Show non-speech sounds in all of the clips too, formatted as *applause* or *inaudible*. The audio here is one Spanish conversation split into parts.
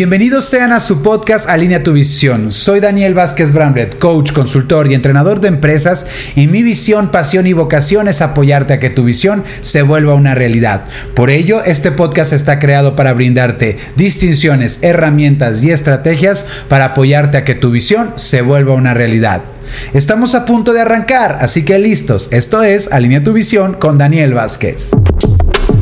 Bienvenidos sean a su podcast Alinea tu visión. Soy Daniel Vázquez Bramret, coach, consultor y entrenador de empresas y mi visión, pasión y vocación es apoyarte a que tu visión se vuelva una realidad. Por ello, este podcast está creado para brindarte distinciones, herramientas y estrategias para apoyarte a que tu visión se vuelva una realidad. Estamos a punto de arrancar, así que listos. Esto es Alinea tu visión con Daniel Vázquez.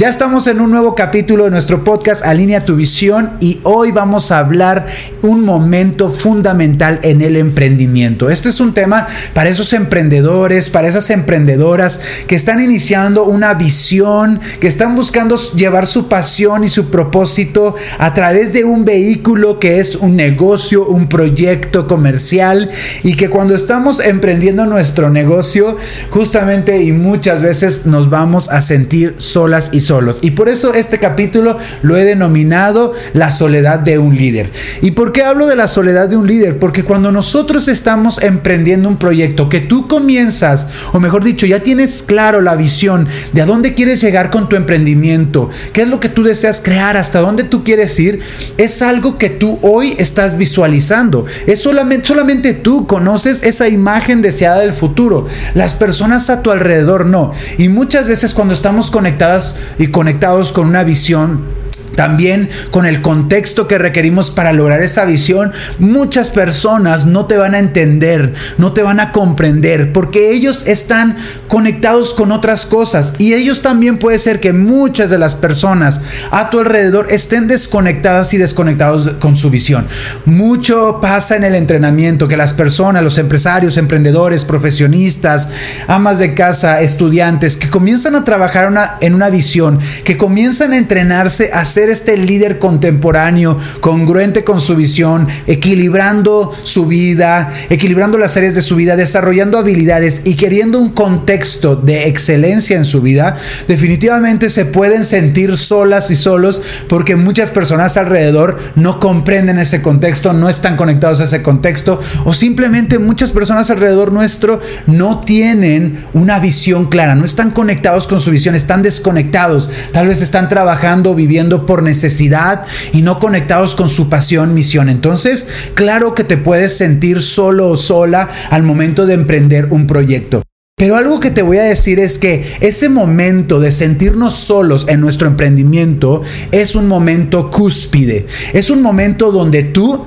Ya estamos en un nuevo capítulo de nuestro podcast Alinea tu visión y hoy vamos a hablar un momento fundamental en el emprendimiento. Este es un tema para esos emprendedores, para esas emprendedoras que están iniciando una visión, que están buscando llevar su pasión y su propósito a través de un vehículo que es un negocio, un proyecto comercial y que cuando estamos emprendiendo nuestro negocio justamente y muchas veces nos vamos a sentir solas y solos. Y por eso este capítulo lo he denominado la soledad de un líder. ¿Y por qué hablo de la soledad de un líder? Porque cuando nosotros estamos emprendiendo un proyecto que tú comienzas, o mejor dicho, ya tienes claro la visión de a dónde quieres llegar con tu emprendimiento, qué es lo que tú deseas crear, hasta dónde tú quieres ir, es algo que tú hoy estás visualizando. Es solamente, solamente tú conoces esa imagen deseada del futuro. Las personas a tu alrededor no. Y muchas veces cuando estamos conectadas y conectados con una visión también con el contexto que requerimos para lograr esa visión, muchas personas no te van a entender, no te van a comprender, porque ellos están conectados con otras cosas. Y ellos también puede ser que muchas de las personas a tu alrededor estén desconectadas y desconectados con su visión. Mucho pasa en el entrenamiento, que las personas, los empresarios, emprendedores, profesionistas, amas de casa, estudiantes, que comienzan a trabajar en una visión, que comienzan a entrenarse a ser este líder contemporáneo, congruente con su visión, equilibrando su vida, equilibrando las áreas de su vida, desarrollando habilidades y queriendo un contexto de excelencia en su vida, definitivamente se pueden sentir solas y solos porque muchas personas alrededor no comprenden ese contexto, no están conectados a ese contexto o simplemente muchas personas alrededor nuestro no tienen una visión clara, no están conectados con su visión, están desconectados, tal vez están trabajando, viviendo por necesidad y no conectados con su pasión, misión. Entonces, claro que te puedes sentir solo o sola al momento de emprender un proyecto. Pero algo que te voy a decir es que ese momento de sentirnos solos en nuestro emprendimiento es un momento cúspide. Es un momento donde tú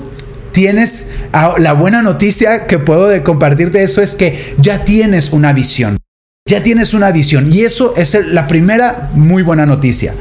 tienes la buena noticia que puedo compartirte eso es que ya tienes una visión. Ya tienes una visión y eso es la primera muy buena noticia.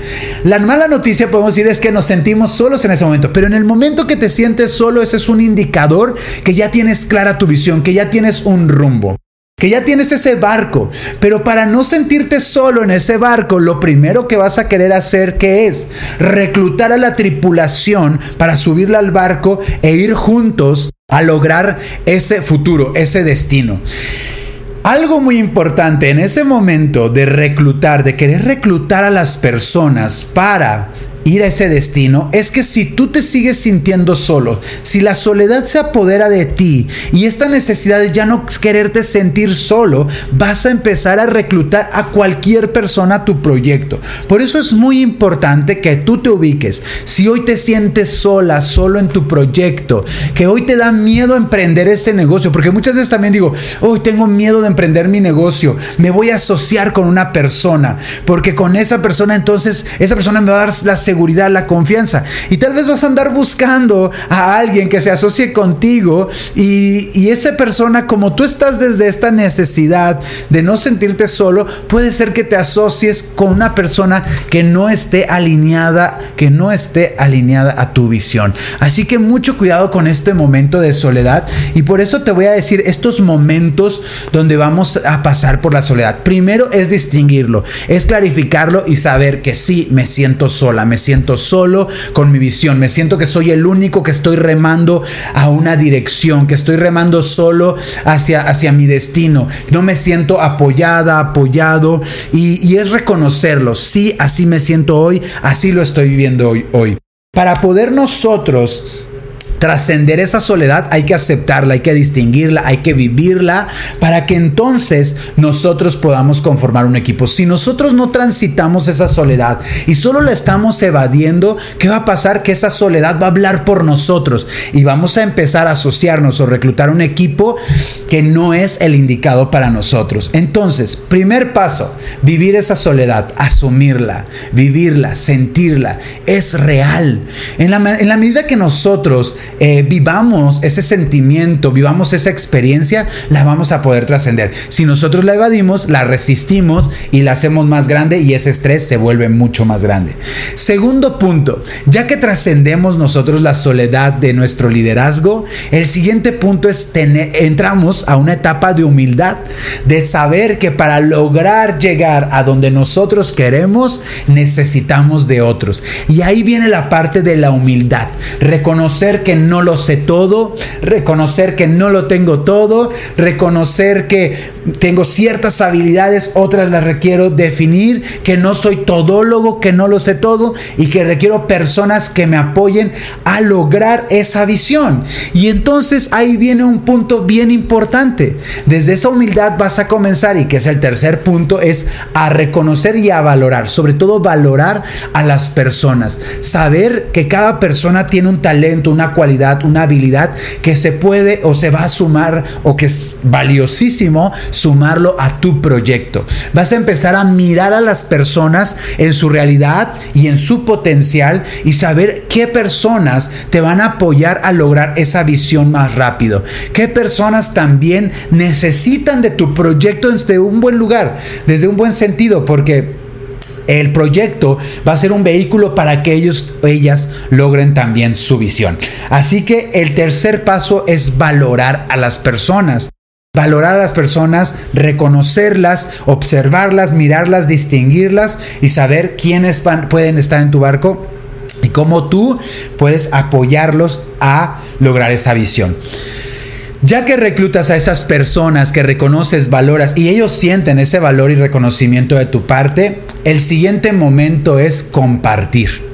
La mala noticia podemos decir es que nos sentimos solos en ese momento, pero en el momento que te sientes solo ese es un indicador que ya tienes clara tu visión, que ya tienes un rumbo, que ya tienes ese barco. Pero para no sentirte solo en ese barco, lo primero que vas a querer hacer que es reclutar a la tripulación para subirla al barco e ir juntos a lograr ese futuro, ese destino. Algo muy importante en ese momento de reclutar, de querer reclutar a las personas para ir a ese destino es que si tú te sigues sintiendo solo, si la soledad se apodera de ti y esta necesidad de ya no quererte sentir solo, vas a empezar a reclutar a cualquier persona a tu proyecto. Por eso es muy importante que tú te ubiques. Si hoy te sientes sola, solo en tu proyecto, que hoy te da miedo emprender ese negocio, porque muchas veces también digo, hoy tengo miedo de emprender mi negocio, me voy a asociar con una persona, porque con esa persona entonces esa persona me va a dar la seguridad seguridad, la confianza. Y tal vez vas a andar buscando a alguien que se asocie contigo y, y esa persona, como tú estás desde esta necesidad de no sentirte solo, puede ser que te asocies con una persona que no esté alineada, que no esté alineada a tu visión. Así que mucho cuidado con este momento de soledad y por eso te voy a decir estos momentos donde vamos a pasar por la soledad. Primero es distinguirlo, es clarificarlo y saber que sí, me siento sola, siento solo con mi visión, me siento que soy el único que estoy remando a una dirección, que estoy remando solo hacia, hacia mi destino, no me siento apoyada, apoyado y, es reconocerlo, sí, así me siento hoy, así lo estoy viviendo hoy. hoy. Para poder nosotros trascender esa soledad hay que aceptarla, hay que distinguirla, hay que vivirla para que entonces nosotros podamos conformar un equipo. Si nosotros no transitamos esa soledad y solo la estamos evadiendo, ¿qué va a pasar? Que esa soledad va a hablar por nosotros y vamos a empezar a asociarnos o reclutar un equipo que no es el indicado para nosotros. Entonces, primer paso, vivir esa soledad, asumirla, vivirla, sentirla, es real. En la, en la medida que nosotros eh, vivamos ese sentimiento, vivamos esa experiencia, la vamos a poder trascender. Si nosotros la evadimos, la resistimos y la hacemos más grande y ese estrés se vuelve mucho más grande. Segundo punto, ya que trascendemos nosotros la soledad de nuestro liderazgo, el siguiente punto es tener, entramos a una etapa de humildad, de saber que para lograr llegar a donde nosotros queremos, necesitamos de otros. Y ahí viene la parte de la humildad, reconocer que no lo sé todo, reconocer que no lo tengo todo, reconocer que tengo ciertas habilidades, otras las requiero definir, que no soy todólogo, que no lo sé todo y que requiero personas que me apoyen a lograr esa visión. Y entonces ahí viene un punto bien importante. Desde esa humildad vas a comenzar y que es el tercer punto, es a reconocer y a valorar, sobre todo valorar a las personas, saber que cada persona tiene un talento, una cualidad, una habilidad que se puede o se va a sumar o que es valiosísimo sumarlo a tu proyecto. Vas a empezar a mirar a las personas en su realidad y en su potencial y saber qué personas te van a apoyar a lograr esa visión más rápido. Qué personas también necesitan de tu proyecto desde un buen lugar, desde un buen sentido, porque el proyecto va a ser un vehículo para que ellos ellas logren también su visión. Así que el tercer paso es valorar a las personas. Valorar a las personas, reconocerlas, observarlas, mirarlas, distinguirlas y saber quiénes pueden estar en tu barco y cómo tú puedes apoyarlos a lograr esa visión. Ya que reclutas a esas personas que reconoces, valoras y ellos sienten ese valor y reconocimiento de tu parte, el siguiente momento es compartir.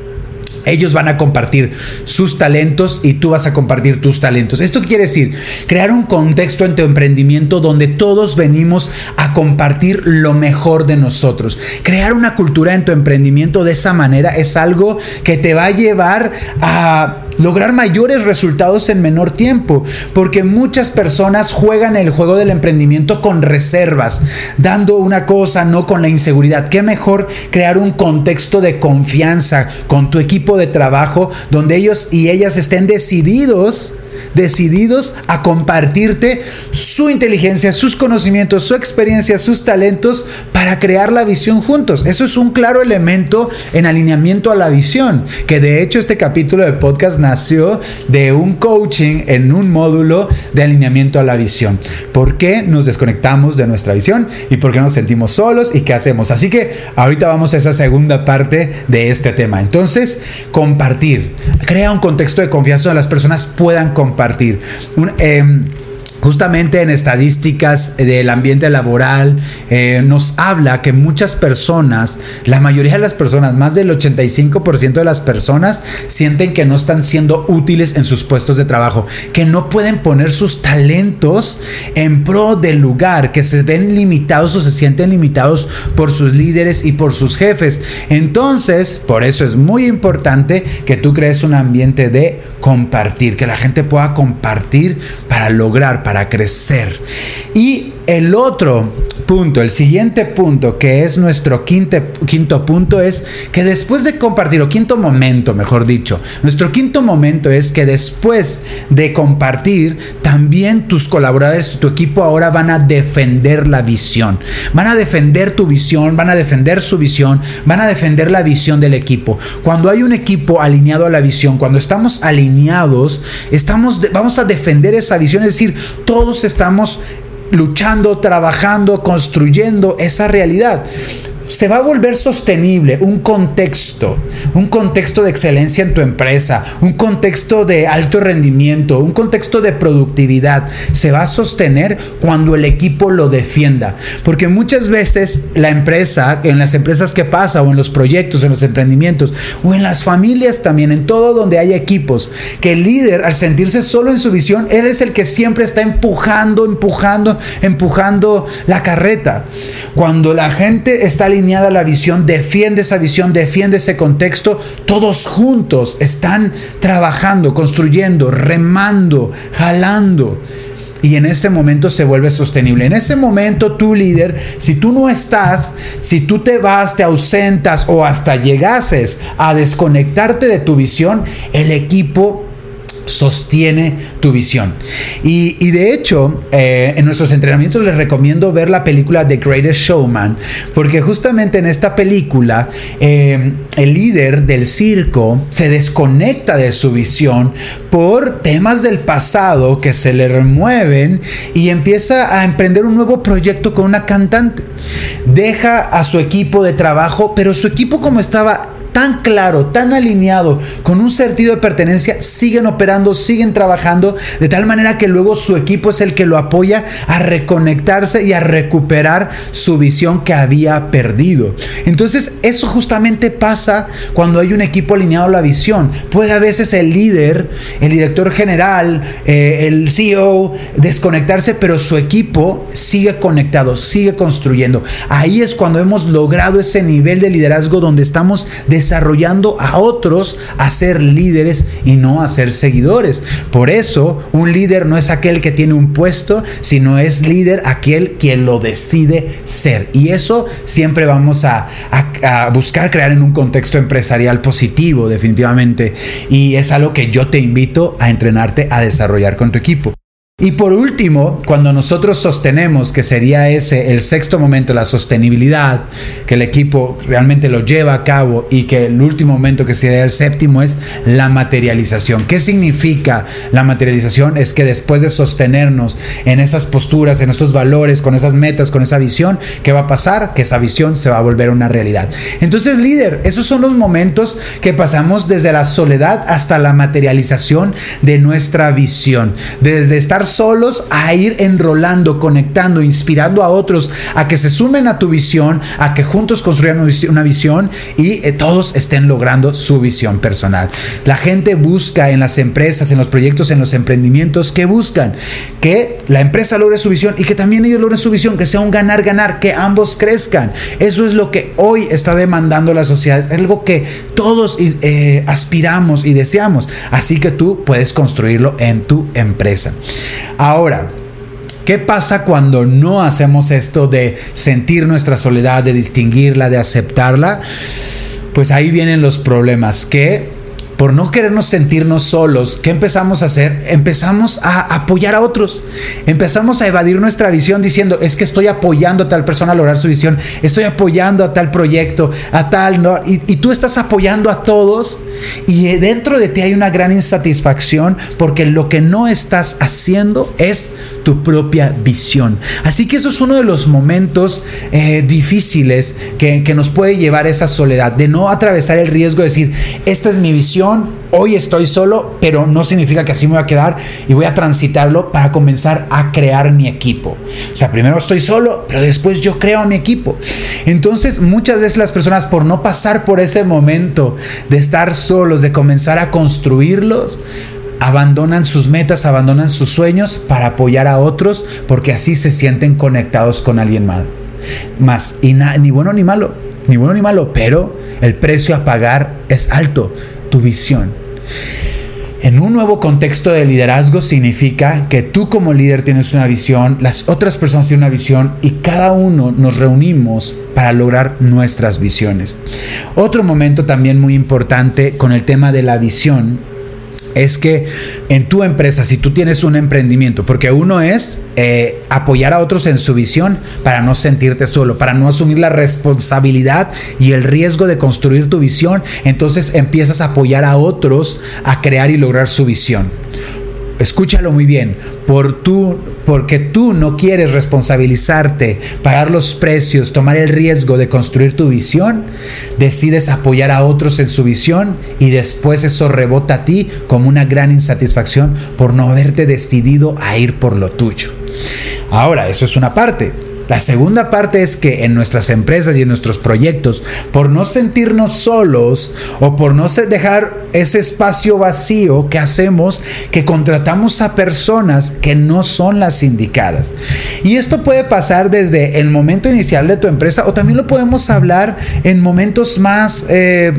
Ellos van a compartir sus talentos y tú vas a compartir tus talentos. Esto quiere decir crear un contexto en tu emprendimiento donde todos venimos a compartir lo mejor de nosotros. Crear una cultura en tu emprendimiento de esa manera es algo que te va a llevar a lograr mayores resultados en menor tiempo, porque muchas personas juegan el juego del emprendimiento con reservas, dando una cosa, no con la inseguridad. ¿Qué mejor crear un contexto de confianza con tu equipo de trabajo donde ellos y ellas estén decididos decididos a compartirte su inteligencia, sus conocimientos, su experiencia, sus talentos para crear la visión juntos. Eso es un claro elemento en alineamiento a la visión, que de hecho este capítulo de podcast nació de un coaching en un módulo de alineamiento a la visión. ¿Por qué nos desconectamos de nuestra visión y por qué nos sentimos solos y qué hacemos? Así que ahorita vamos a esa segunda parte de este tema. Entonces, compartir. Crea un contexto de confianza donde las personas puedan compartir compartir. Em, justamente en estadísticas del ambiente laboral eh, nos habla que muchas personas, la mayoría de las personas, más del 85% de las personas sienten que no están siendo útiles en sus puestos de trabajo, que no pueden poner sus talentos en pro del lugar, que se ven limitados o se sienten limitados por sus líderes y por sus jefes. Entonces, por eso es muy importante que tú crees un ambiente de compartir, que la gente pueda compartir para lograr, para crecer. Y el otro punto, el siguiente punto, que es nuestro quinto, punto, es que después de compartir, o quinto momento, mejor dicho, nuestro quinto momento es que después de compartir, también tus colaboradores, tu equipo ahora van a defender la visión. Van a defender tu visión, van a defender su visión, van a defender la visión del equipo. Cuando hay un equipo alineado a la visión, cuando estamos alineados, estamos, vamos a defender esa visión, es decir, todos estamos luchando, trabajando, construyendo esa realidad. Se va a volver sostenible un contexto, un contexto de excelencia en tu empresa, un contexto de alto rendimiento, un contexto de productividad, se va a sostener cuando el equipo lo defienda. Porque muchas veces la empresa, en las empresas que pasa, o en los proyectos, en los emprendimientos, o en las familias también, en todo donde hay equipos, que el líder, al sentirse solo en su visión, él es el que siempre está empujando, empujando, empujando la carreta. Cuando la gente está alineada la visión, defiende esa visión, defiende ese contexto, todos juntos están trabajando, construyendo, remando, jalando. Y en ese momento se vuelve sostenible. En ese momento tu líder, si tú no estás, si tú te vas, te ausentas o hasta llegases a desconectarte de tu visión, el equipo sostiene tu visión. Y, de hecho, eh, en nuestros entrenamientos les recomiendo ver la película The Greatest Showman, porque justamente en esta película eh, el líder del circo se desconecta de su visión por temas del pasado que se le remueven y empieza a emprender un nuevo proyecto con una cantante. Deja a su equipo de trabajo, pero su equipo como estaba tan claro, tan alineado, con un sentido de pertenencia, siguen operando, siguen trabajando, de tal manera que luego su equipo es el que lo apoya a reconectarse y a recuperar su visión que había perdido. Entonces, eso justamente pasa cuando hay un equipo alineado a la visión. Puede a veces el líder, el director general, eh, el CEO desconectarse, pero su equipo sigue conectado, sigue construyendo. Ahí es cuando hemos logrado ese nivel de liderazgo donde estamos desarrollando a otros a ser líderes y no a ser seguidores. Por eso, un líder no es aquel que tiene un puesto, sino es líder aquel quien lo decide ser. Y eso siempre vamos a, buscar crear en un contexto empresarial positivo, definitivamente. Y es algo que yo te invito a entrenarte a desarrollar con tu equipo. Y por último, cuando nosotros sostenemos que sería ese el sexto momento, la sostenibilidad, que el equipo realmente lo lleva a cabo y que el último momento que sería el séptimo es la materialización. ¿Qué significa la materialización? Es que después de sostenernos en esas posturas, en esos valores, con esas metas, con esa visión, ¿qué va a pasar? Que esa visión se va a volver una realidad. Entonces, líder, esos son los momentos que pasamos desde la soledad hasta la materialización de nuestra visión. Desde estar solos a ir enrolando, conectando, inspirando a otros a que se sumen a tu visión, a que juntos construyan una visión y eh, todos estén logrando su visión personal. La gente busca en las empresas, en los proyectos, en los emprendimientos, que buscan que la empresa logre su visión y que también ellos logren su visión, que sea un ganar-ganar, que ambos crezcan. Eso es lo que hoy está demandando la sociedad, es algo que todos eh, aspiramos y deseamos. Así que tú puedes construirlo en tu empresa. Ahora, ¿Qué pasa cuando no hacemos esto de sentir nuestra soledad, de distinguirla, de aceptarla? Pues ahí vienen los problemas que por no querernos sentirnos solos, ¿qué empezamos a hacer? Empezamos a apoyar a otros. Empezamos a evadir nuestra visión diciendo, es que estoy apoyando a tal persona a lograr su visión, estoy apoyando a tal proyecto, a tal, ¿no? Y, tú estás apoyando a todos y dentro de ti hay una gran insatisfacción porque lo que no estás haciendo es tu propia visión. Así que eso es uno de los momentos eh, difíciles que, nos puede llevar esa soledad, de no atravesar el riesgo de decir, esta es mi visión, hoy estoy solo, pero no significa que así me voy a quedar y voy a transitarlo para comenzar a crear mi equipo. O sea, primero estoy solo, pero después yo creo a mi equipo. Entonces, muchas veces las personas por no pasar por ese momento de estar solos, de comenzar a construirlos, abandonan sus metas, abandonan sus sueños para apoyar a otros porque así se sienten conectados con alguien más. Más, y ni bueno ni malo, ni bueno ni malo, pero el precio a pagar es alto tu visión. En un nuevo contexto de liderazgo significa que tú como líder tienes una visión, las otras personas tienen una visión y cada uno nos reunimos para lograr nuestras visiones. Otro momento también muy importante con el tema de la visión es que en tu empresa, si tú tienes un emprendimiento, porque uno es eh, apoyar a otros en su visión para no sentirte solo, para no asumir la responsabilidad y el riesgo de construir tu visión, entonces empiezas a apoyar a otros a crear y lograr su visión. Escúchalo muy bien, por tú, porque tú no quieres responsabilizarte, pagar los precios, tomar el riesgo de construir tu visión, decides apoyar a otros en su visión y después eso rebota a ti como una gran insatisfacción por no haberte decidido a ir por lo tuyo. Ahora, eso es una parte. La segunda parte es que en nuestras empresas y en nuestros proyectos, por no sentirnos solos o por no dejar ese espacio vacío que hacemos, que contratamos a personas que no son las indicadas. Y esto puede pasar desde el momento inicial de tu empresa o también lo podemos hablar en momentos más... Eh,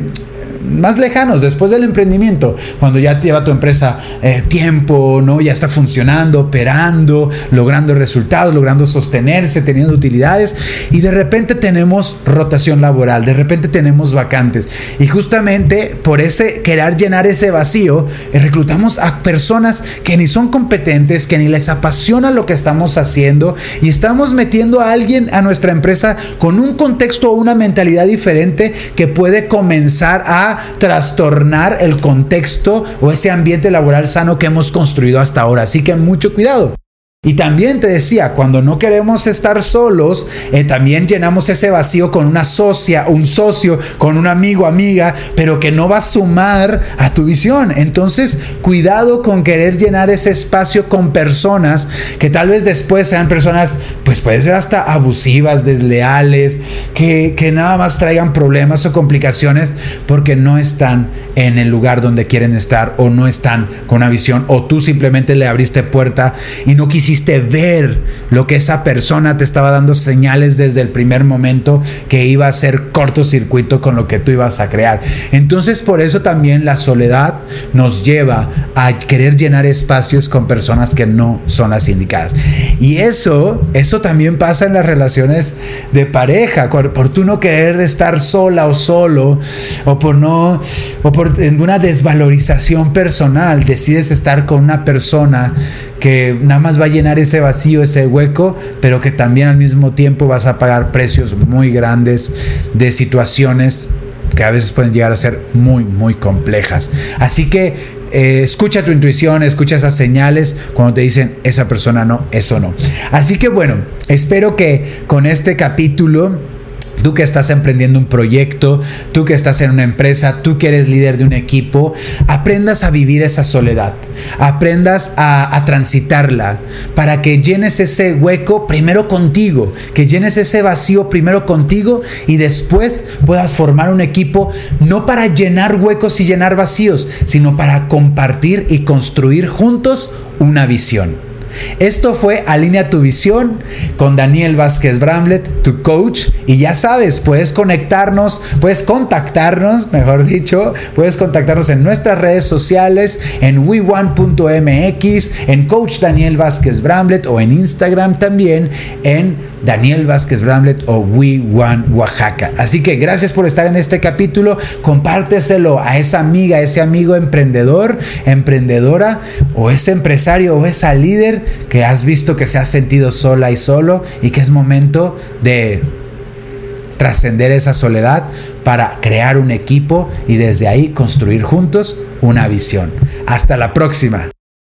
más lejanos, después del emprendimiento, cuando ya lleva tu empresa eh, tiempo, ¿no? Ya está funcionando, operando, logrando resultados, logrando sostenerse, teniendo utilidades, y de repente tenemos rotación laboral, de repente tenemos vacantes. Y justamente por ese querer llenar ese vacío, eh, reclutamos a personas que ni son competentes, que ni les apasiona lo que estamos haciendo, y estamos metiendo a alguien a nuestra empresa con un contexto o una mentalidad diferente que puede comenzar a trastornar el contexto o ese ambiente laboral sano que hemos construido hasta ahora. Así que mucho cuidado. Y también te decía, cuando no queremos estar solos, eh, también llenamos ese vacío con una socia, un socio, con un amigo, amiga, pero que no va a sumar a tu visión. Entonces, cuidado con querer llenar ese espacio con personas que tal vez después sean personas, pues puede ser hasta abusivas, desleales, que, que nada más traigan problemas o complicaciones porque no están en el lugar donde quieren estar o no están con una visión o tú simplemente le abriste puerta y no quisiste quisiste ver lo que esa persona te estaba dando señales desde el primer momento que iba a ser cortocircuito con lo que tú ibas a crear. Entonces por eso también la soledad nos lleva a querer llenar espacios con personas que no son las indicadas. Y eso, eso también pasa en las relaciones de pareja, por tú no querer estar sola o solo, o por no, o por una desvalorización personal, decides estar con una persona que nada más va a llenar ese vacío, ese hueco, pero que también al mismo tiempo vas a pagar precios muy grandes de situaciones que a veces pueden llegar a ser muy, muy complejas. Así que eh, escucha tu intuición, escucha esas señales cuando te dicen esa persona no, eso no. Así que bueno, espero que con este capítulo Tú que estás emprendiendo un proyecto, tú que estás en una empresa, tú que eres líder de un equipo, aprendas a vivir esa soledad, aprendas a, a, transitarla para que llenes ese hueco primero contigo, que llenes ese vacío primero contigo y después puedas formar un equipo no para llenar huecos y llenar vacíos, sino para compartir y construir juntos una visión. Esto fue Alinea tu visión con Daniel Vázquez Bramlett, tu coach. Y ya sabes, puedes conectarnos, puedes contactarnos, *laughs* mejor dicho, puedes contactarnos en nuestras redes sociales, en we1.mx, en Coach Daniel Vázquez Bramlett o en Instagram también, en Daniel Vázquez Bramlett o We One Oaxaca. Así que gracias por estar en este capítulo. Compárteselo a esa amiga, ese amigo emprendedor, emprendedora o ese empresario o esa líder que has visto que se ha sentido sola y solo y que es momento de trascender esa soledad para crear un equipo y desde ahí construir juntos una visión. Hasta la próxima.